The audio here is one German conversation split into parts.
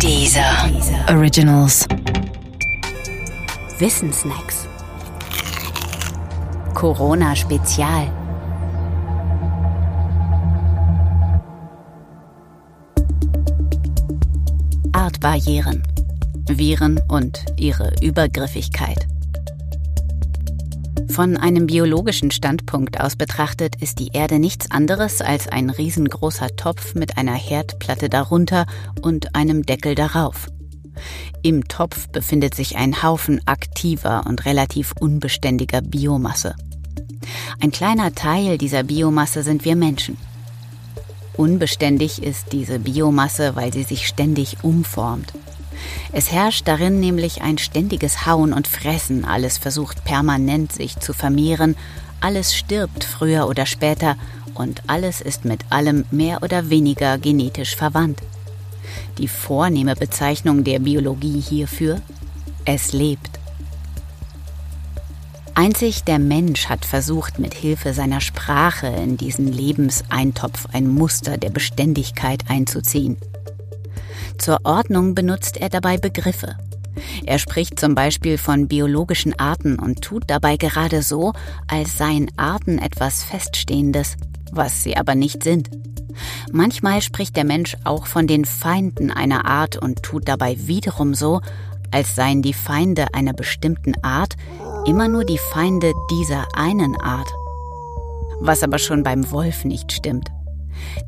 Dieser Originals. Wissensnacks. Corona Spezial. Artbarrieren. Viren und ihre Übergriffigkeit. Von einem biologischen Standpunkt aus betrachtet ist die Erde nichts anderes als ein riesengroßer Topf mit einer Herdplatte darunter und einem Deckel darauf. Im Topf befindet sich ein Haufen aktiver und relativ unbeständiger Biomasse. Ein kleiner Teil dieser Biomasse sind wir Menschen. Unbeständig ist diese Biomasse, weil sie sich ständig umformt. Es herrscht darin nämlich ein ständiges Hauen und Fressen, alles versucht permanent sich zu vermehren, alles stirbt früher oder später und alles ist mit allem mehr oder weniger genetisch verwandt. Die vornehme Bezeichnung der Biologie hierfür? Es lebt. Einzig der Mensch hat versucht, mit Hilfe seiner Sprache in diesen Lebenseintopf ein Muster der Beständigkeit einzuziehen. Zur Ordnung benutzt er dabei Begriffe. Er spricht zum Beispiel von biologischen Arten und tut dabei gerade so, als seien Arten etwas Feststehendes, was sie aber nicht sind. Manchmal spricht der Mensch auch von den Feinden einer Art und tut dabei wiederum so, als seien die Feinde einer bestimmten Art immer nur die Feinde dieser einen Art. Was aber schon beim Wolf nicht stimmt.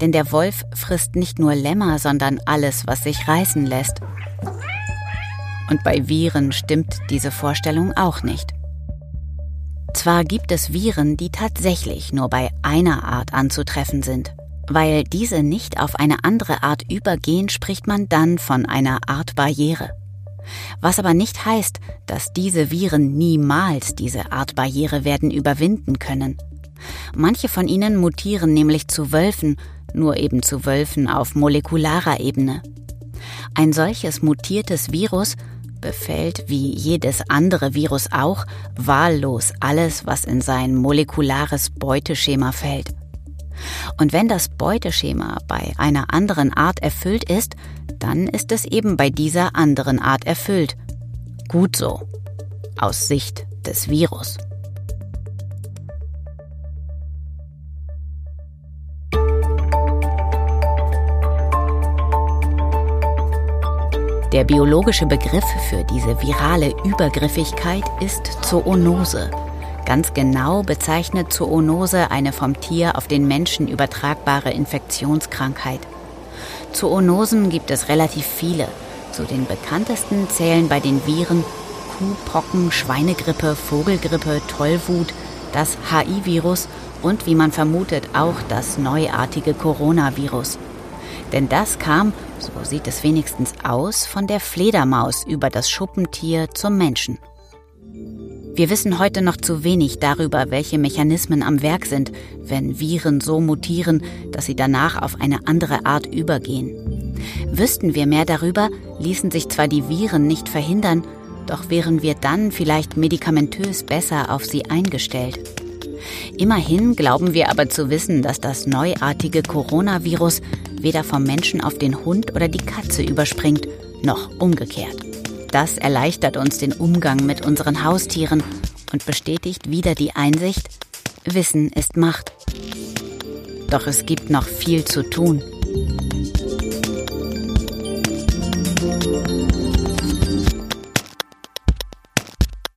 Denn der Wolf frisst nicht nur Lämmer, sondern alles, was sich reißen lässt. Und bei Viren stimmt diese Vorstellung auch nicht. Zwar gibt es Viren, die tatsächlich nur bei einer Art anzutreffen sind. Weil diese nicht auf eine andere Art übergehen, spricht man dann von einer Art Barriere. Was aber nicht heißt, dass diese Viren niemals diese Art Barriere werden überwinden können. Manche von ihnen mutieren nämlich zu Wölfen, nur eben zu Wölfen auf molekularer Ebene. Ein solches mutiertes Virus befällt, wie jedes andere Virus auch, wahllos alles, was in sein molekulares Beuteschema fällt. Und wenn das Beuteschema bei einer anderen Art erfüllt ist, dann ist es eben bei dieser anderen Art erfüllt. Gut so. Aus Sicht des Virus. Der biologische Begriff für diese virale Übergriffigkeit ist Zoonose. Ganz genau bezeichnet Zoonose eine vom Tier auf den Menschen übertragbare Infektionskrankheit. Zoonosen gibt es relativ viele. Zu den bekanntesten zählen bei den Viren Kuhpocken, Schweinegrippe, Vogelgrippe, Tollwut, das HI-Virus und wie man vermutet auch das neuartige Coronavirus. Denn das kam, so sieht es wenigstens aus, von der Fledermaus über das Schuppentier zum Menschen. Wir wissen heute noch zu wenig darüber, welche Mechanismen am Werk sind, wenn Viren so mutieren, dass sie danach auf eine andere Art übergehen. Wüssten wir mehr darüber, ließen sich zwar die Viren nicht verhindern, doch wären wir dann vielleicht medikamentös besser auf sie eingestellt. Immerhin glauben wir aber zu wissen, dass das neuartige Coronavirus weder vom Menschen auf den Hund oder die Katze überspringt, noch umgekehrt. Das erleichtert uns den Umgang mit unseren Haustieren und bestätigt wieder die Einsicht, Wissen ist Macht. Doch es gibt noch viel zu tun.